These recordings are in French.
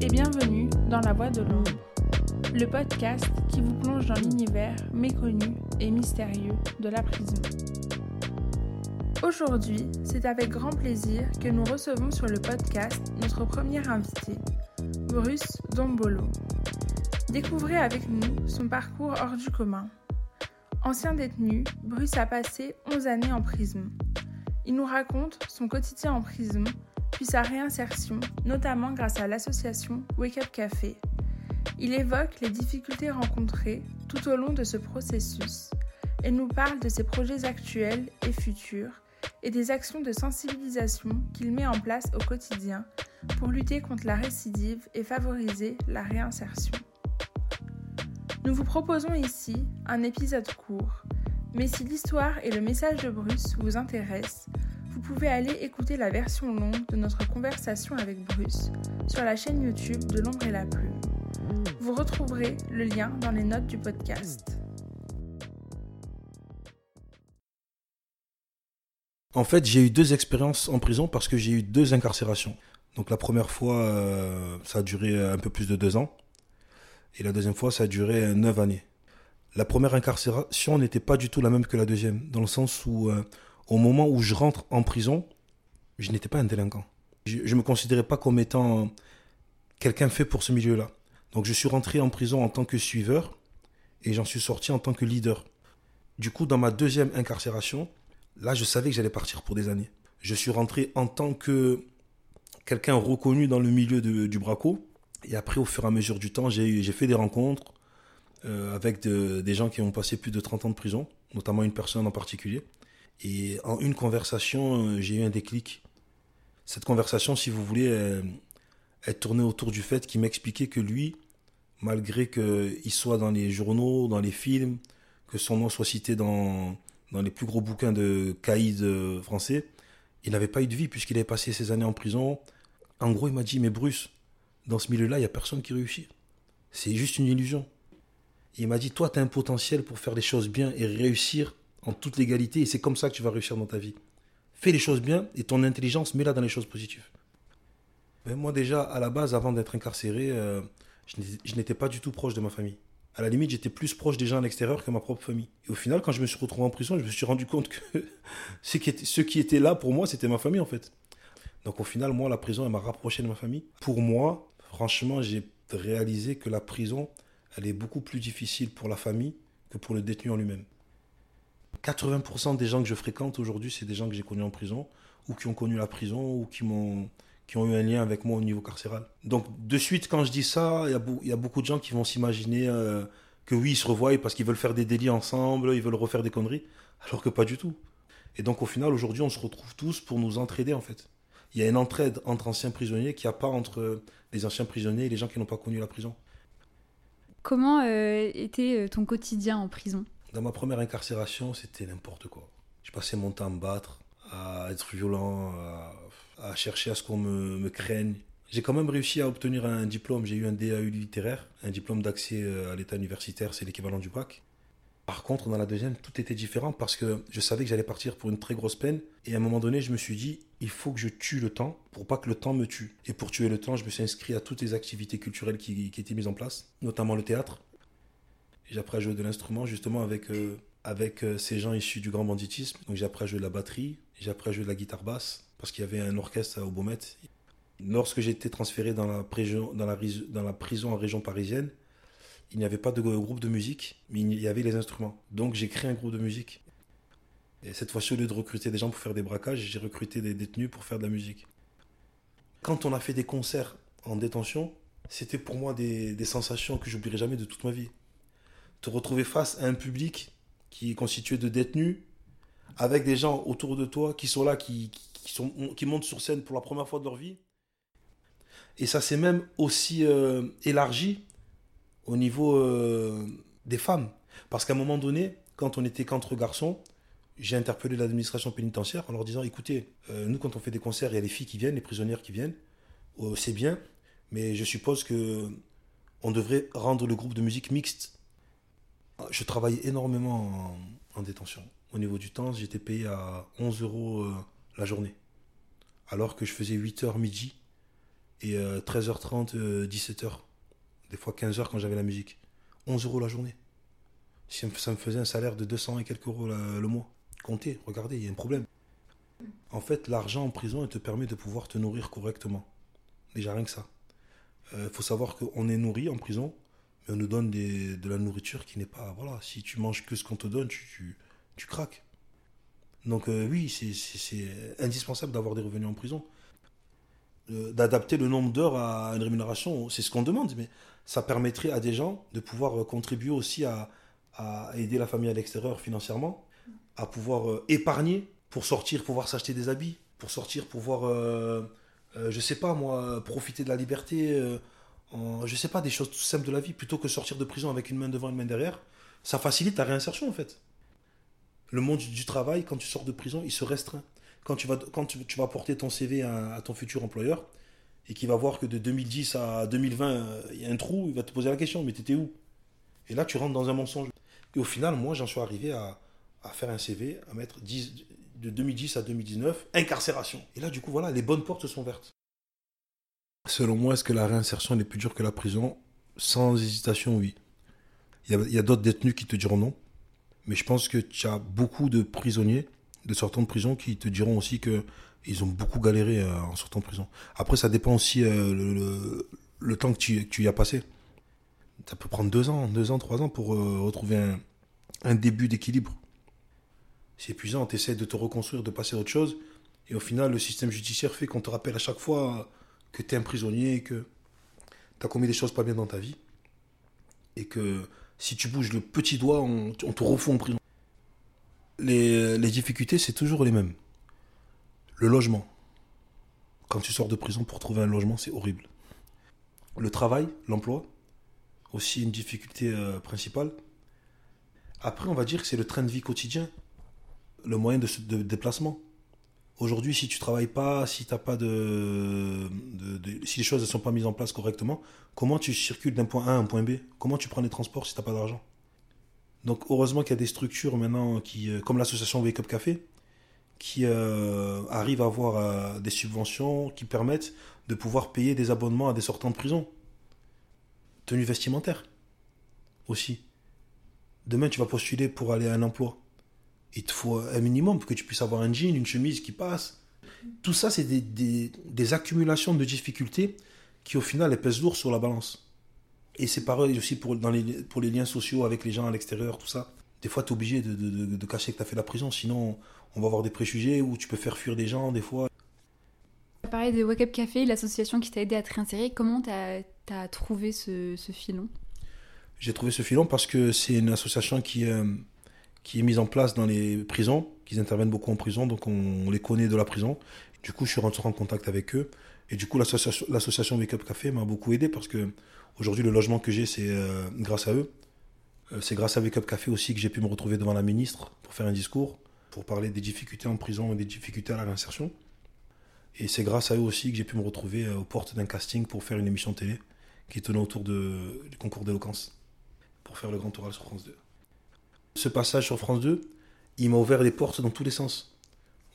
et bienvenue dans La Voix de l'ombre, le podcast qui vous plonge dans l'univers méconnu et mystérieux de la prison. Aujourd'hui, c'est avec grand plaisir que nous recevons sur le podcast notre premier invité, Bruce Dombolo. Découvrez avec nous son parcours hors du commun. Ancien détenu, Bruce a passé 11 années en prison. Il nous raconte son quotidien en prison, puis sa réinsertion, notamment grâce à l'association Wake Up Café. Il évoque les difficultés rencontrées tout au long de ce processus et nous parle de ses projets actuels et futurs et des actions de sensibilisation qu'il met en place au quotidien pour lutter contre la récidive et favoriser la réinsertion. Nous vous proposons ici un épisode court, mais si l'histoire et le message de Bruce vous intéressent, vous pouvez aller écouter la version longue de notre conversation avec Bruce sur la chaîne YouTube de l'ombre et la plume. Vous retrouverez le lien dans les notes du podcast. En fait, j'ai eu deux expériences en prison parce que j'ai eu deux incarcérations. Donc la première fois, euh, ça a duré un peu plus de deux ans. Et la deuxième fois, ça a duré neuf années. La première incarcération n'était pas du tout la même que la deuxième, dans le sens où euh, au moment où je rentre en prison, je n'étais pas un délinquant. Je ne me considérais pas comme étant quelqu'un fait pour ce milieu-là. Donc je suis rentré en prison en tant que suiveur et j'en suis sorti en tant que leader. Du coup, dans ma deuxième incarcération, là, je savais que j'allais partir pour des années. Je suis rentré en tant que quelqu'un reconnu dans le milieu du braco. Et après, au fur et à mesure du temps, j'ai fait des rencontres euh, avec des gens qui ont passé plus de 30 ans de prison, notamment une personne en particulier. Et en une conversation, euh, j'ai eu un déclic. Cette conversation, si vous voulez, elle, tournait autour du fait qu'il m'expliquait que lui, malgré qu'il soit dans les journaux, dans les films, que son nom soit cité dans, dans les plus gros bouquins de caïd euh, français, il n'avait pas eu de vie puisqu'il avait passé ses années en prison. En gros, il m'a dit, mais Bruce, dans ce milieu-là, il n'y a personne qui réussit. C'est juste une illusion. il m'a dit, toi, tu as un potentiel pour faire les choses bien et réussir en toute légalité, et c'est comme ça que tu vas réussir dans ta vie. Fais les choses bien, et ton intelligence, mets-la dans les choses positives. Mais moi déjà, à la base, avant d'être incarcéré, euh, je n'étais pas du tout proche de ma famille. À la limite, j'étais plus proche des gens à l'extérieur que ma propre famille. Et au final, quand je me suis retrouvé en prison, je me suis rendu compte que ceux qui étaient là pour moi, c'était ma famille en fait. Donc au final, moi, la prison, elle m'a rapproché de ma famille. Pour moi, franchement, j'ai réalisé que la prison, elle est beaucoup plus difficile pour la famille que pour le détenu en lui-même. 80% des gens que je fréquente aujourd'hui, c'est des gens que j'ai connus en prison, ou qui ont connu la prison, ou qui m'ont qui ont eu un lien avec moi au niveau carcéral. Donc de suite, quand je dis ça, il y, a beaucoup de gens qui vont s'imaginer euh, que oui, ils se revoient parce qu'ils veulent faire des délits ensemble, ils veulent refaire des conneries, alors que pas du tout. Et donc au final, aujourd'hui, on se retrouve tous pour nous entraider en fait. Il y a une entraide entre anciens prisonniers qui n'y a pas entre les anciens prisonniers et les gens qui n'ont pas connu la prison. Comment euh, était euh, ton quotidien en prison? Dans ma première incarcération, c'était n'importe quoi. Je passais mon temps à me battre, à être violent, à, chercher à ce qu'on me, craigne. J'ai quand même réussi à obtenir un diplôme. J'ai eu un DAU littéraire, un diplôme d'accès euh, à l'état universitaire, c'est l'équivalent du bac. Par contre, dans la deuxième, tout était différent parce que je savais que j'allais partir pour une très grosse peine. Et à un moment donné, je me suis dit, il faut que je tue le temps pour pas que le temps me tue. Et pour tuer le temps, je me suis inscrit à toutes les activités culturelles qui, qui étaient mises en place, notamment le théâtre. J'ai appris à jouer de l'instrument justement avec, euh, avec euh, ces gens issus du grand banditisme. Donc j'ai appris à jouer de la batterie, j'ai appris à jouer de la guitare basse parce qu'il y avait un orchestre au Beaumet. Lorsque j'ai été transféré dans la, prison, dans la prison en région parisienne, il n'y avait pas de groupe de musique, mais il y avait les instruments. Donc j'ai créé un groupe de musique. Et cette fois-ci, au lieu de recruter des gens pour faire des braquages, j'ai recruté des détenus pour faire de la musique. Quand on a fait des concerts en détention, c'était pour moi des, des sensations que j'oublierai jamais de toute ma vie te retrouver face à un public qui est constitué de détenus, avec des gens autour de toi qui sont là, qui, qui, sont, qui montent sur scène pour la première fois de leur vie. Et ça s'est même aussi euh, élargi au niveau euh, des femmes. Parce qu'à un moment donné, quand on était qu'entre garçons, j'ai interpellé l'administration pénitentiaire en leur disant écoutez, euh, nous, quand on fait des concerts, il y a les filles qui viennent, les prisonnières qui viennent. c'est bien, mais je suppose que on devrait rendre le groupe de musique mixte je travaillais énormément en, détention. Au niveau du temps, j'étais payé à 11 euros euh, la journée. Alors que je faisais 8 heures midi et 13h30, 17h. Des fois 15h quand j'avais la musique. 11 euros la journée. Ça me faisait un salaire de 200 et quelques euros le mois. Comptez, regardez, il y a un problème. En fait, l'argent en prison, il te permet de pouvoir te nourrir correctement. Déjà rien que ça. Il euh, faut savoir qu'on est nourri en prison, on nous donne de la nourriture qui n'est pas. Voilà, si tu manges que ce qu'on te donne, tu, craques. Donc, euh, oui, c'est indispensable d'avoir des revenus en prison. Euh, d'adapter le nombre d'heures à une rémunération, c'est ce qu'on demande, mais ça permettrait à des gens de pouvoir contribuer aussi à, aider la famille à l'extérieur financièrement, à pouvoir épargner pour sortir, pouvoir s'acheter des habits, pour sortir, pouvoir euh, je sais pas moi, profiter de la liberté, euh, en, je sais pas, des choses tout simples de la vie, plutôt que sortir de prison avec une main devant, une main derrière, ça facilite ta réinsertion en fait. Le monde du travail, quand tu sors de prison, il se restreint. Quand tu vas, quand tu, vas porter ton CV à, ton futur employeur et qu'il va voir que de 2010 à 2020, euh, il y a un trou, il va te poser la question, mais t'étais où? Et là, tu rentres dans un mensonge. Et au final, moi, j'en suis arrivé à, faire un CV, à mettre 10, de 2010 à 2019, incarcération. Et là, du coup, voilà, les bonnes portes sont vertes. Selon moi, est-ce que la réinsertion est plus dure que la prison? Sans hésitation, oui. Il y a, d'autres détenus qui te diront non. Mais je pense que tu as beaucoup de prisonniers, de sortants de prison, qui te diront aussi que ils ont beaucoup galéré euh, en sortant de prison. Après, ça dépend aussi euh, le, temps que tu, y as passé. Ça peut prendre deux ans, deux ans, trois ans pour euh, retrouver un début d'équilibre c'est épuisant, tu essaies de te reconstruire, de passer à autre chose, et au final, le système judiciaire fait qu'on te rappelle à chaque fois que tu es un prisonnier, que tu as commis des choses pas bien dans ta vie, et que si tu bouges le petit doigt, on, te refond en prison. Les, les difficultés, c'est toujours les mêmes. Le logement. Quand tu sors de prison pour trouver un logement, c'est horrible. Le travail, l'emploi, aussi une difficulté euh, principale. Après, on va dire que c'est le train de vie quotidien le moyen de, déplacement. Aujourd'hui, si tu travailles pas, si t'as pas de, si les choses ne sont pas mises en place correctement, comment tu circules d'un point A à un point B? Comment tu prends les transports si tu n'as pas d'argent? Donc heureusement qu'il y a des structures maintenant qui, euh, comme l'association Wake Up Café, qui euh, arrivent à avoir euh, des subventions qui permettent de pouvoir payer des abonnements à des sortants de prison. Tenue vestimentaire aussi. Demain, tu vas postuler pour aller à un emploi il te faut un minimum pour que tu puisses avoir un jean, une chemise qui passe. Tout ça, c'est des, accumulations de difficultés qui, au final, elles pèsent lourd sur la balance. Et c'est pareil aussi pour, dans les, pour les liens sociaux avec les gens à l'extérieur, tout ça. Des fois, tu es obligé de, cacher que tu as fait la prison, sinon on va avoir des préjugés ou tu peux faire fuir des gens, des fois. Tu parlé de Wake Up Café, l'association qui t'a aidé à te réinsérer. Comment tu as, trouvé ce, filon? J'ai trouvé ce filon parce que c'est une association qui, euh, qui est mise en place dans les prisons, qu'ils interviennent beaucoup en prison, donc on, les connaît de la prison. Du coup, je suis rentré en contact avec eux. Et du coup, l'association Wake Up Café m'a beaucoup aidé parce que aujourd'hui, le logement que j'ai, c'est euh, grâce à eux. Euh, c'est grâce à Wake Up Café aussi que j'ai pu me retrouver devant la ministre pour faire un discours, pour parler des difficultés en prison et des difficultés à la réinsertion. Et c'est grâce à eux aussi que j'ai pu me retrouver euh, aux portes d'un casting pour faire une émission télé qui tenait autour de, du concours d'éloquence, pour faire le grand oral sur France 2. Ce passage sur France 2, il m'a ouvert les portes dans tous les sens.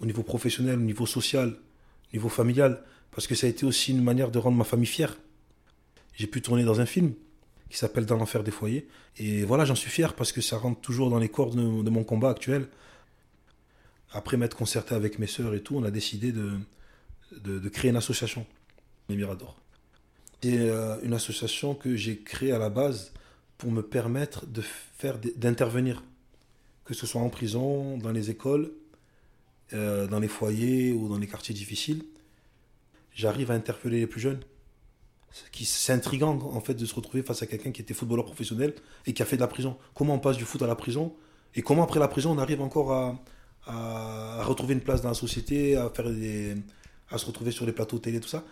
Au niveau professionnel, au niveau social, au niveau familial. Parce que ça a été aussi une manière de rendre ma famille fière. J'ai pu tourner dans un film qui s'appelle Dans l'enfer des foyers. Et voilà, j'en suis fier parce que ça rentre toujours dans les cordes de, mon combat actuel. Après m'être concerté avec mes sœurs et tout, on a décidé de, de, créer une association, les Miradors. C'est euh, une association que j'ai créée à la base pour me permettre de faire d'intervenir, que ce soit en prison, dans les écoles, euh, dans les foyers ou dans les quartiers difficiles. J'arrive à interpeller les plus jeunes. C'est intriguant en fait de se retrouver face à quelqu'un qui était footballeur professionnel et qui a fait de la prison. Comment on passe du foot à la prison et comment après la prison on arrive encore à, à, retrouver une place dans la société, à, faire des, à se retrouver sur les plateaux télé, tout ça.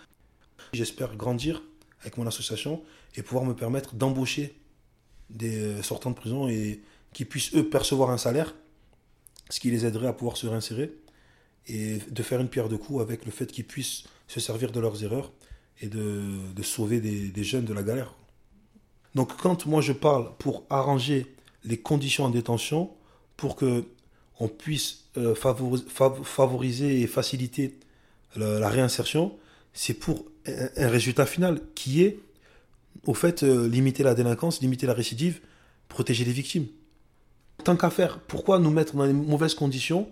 J'espère grandir avec mon association et pouvoir me permettre d'embaucher des euh, sortants de prison et qui puissent eux percevoir un salaire, ce qui les aiderait à pouvoir se réinsérer et de faire une pierre de coups avec le fait qu'ils puissent se servir de leurs erreurs et de, sauver des, des, jeunes de la galère. Donc quand moi je parle pour arranger les conditions en détention, pour que on puisse euh, favoriser et faciliter la, réinsertion, c'est pour un résultat final qui est, au fait, euh, limiter la délinquance, limiter la récidive, protéger les victimes. Tant qu'à faire, pourquoi nous mettre dans les mauvaises conditions,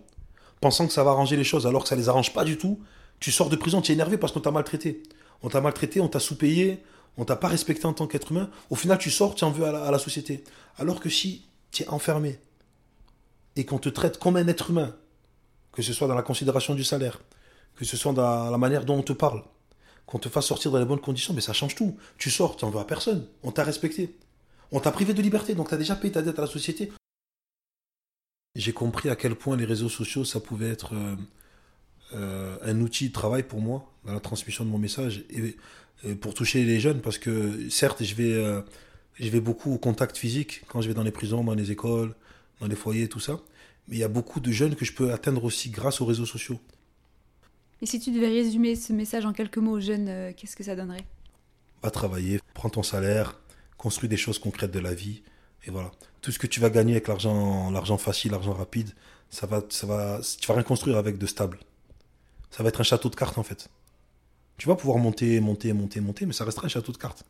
pensant que ça va arranger les choses, alors que ça les arrange pas du tout? Tu sors de prison, tu es énervé parce qu'on t'a maltraité. On t'a maltraité, on t'a sous-payé, on t'a pas respecté en tant qu'être humain. Au final, tu sors, tu en veux à la société. Alors que si tu es enfermé et qu'on te traite comme un être humain, que ce soit dans la considération du salaire, que ce soit dans la manière dont on te parle, qu'on te fasse sortir dans les bonnes conditions, mais ça change tout. Tu sors, tu n'en veux à personne. On t'a respecté. On t'a privé de liberté, donc tu as déjà payé ta dette à la société. J'ai compris à quel point les réseaux sociaux, ça pouvait être euh, euh, un outil de travail pour moi, dans la transmission de mon message, et, pour toucher les jeunes, parce que certes, je euh, je vais beaucoup au contact physique, quand je vais dans les prisons, dans les écoles, dans les foyers, tout ça. Mais il y a beaucoup de jeunes que je peux atteindre aussi grâce aux réseaux sociaux. Et si tu devais résumer ce message en quelques mots aux jeunes, euh, qu'est-ce que ça donnerait? Va travailler, prends ton salaire, construis des choses concrètes de la vie. Et voilà. Tout ce que tu vas gagner avec l'argent, l'argent facile, l'argent rapide, ça va, ça va, tu vas rien construire avec de stable. Ça va être un château de cartes en fait. Tu vas pouvoir monter, monter, monter, monter, mais ça restera un château de cartes.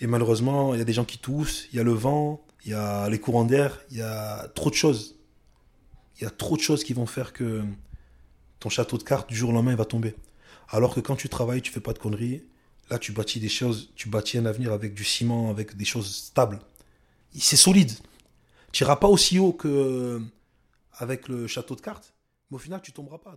Et malheureusement, il y a des gens qui toussent, il y a le vent, il y a les courants d'air, il y a trop de choses. Il y a trop de choses qui vont faire que ton château de cartes, du jour au lendemain, il va tomber. Alors que quand tu travailles, tu fais pas de conneries. Là, tu bâtis des choses, tu bâtis un avenir avec du ciment, avec des choses stables. C'est solide. Tu n'iras pas aussi haut que avec le château de cartes, mais au final, tu tomberas pas.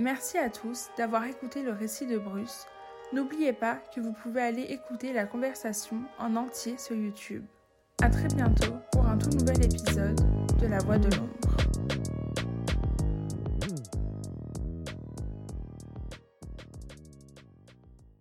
Merci à tous d'avoir écouté le récit de Bruce. N'oubliez pas que vous pouvez aller écouter la conversation en entier sur YouTube. A très bientôt pour un tout nouvel épisode de La Voix de l'ombre.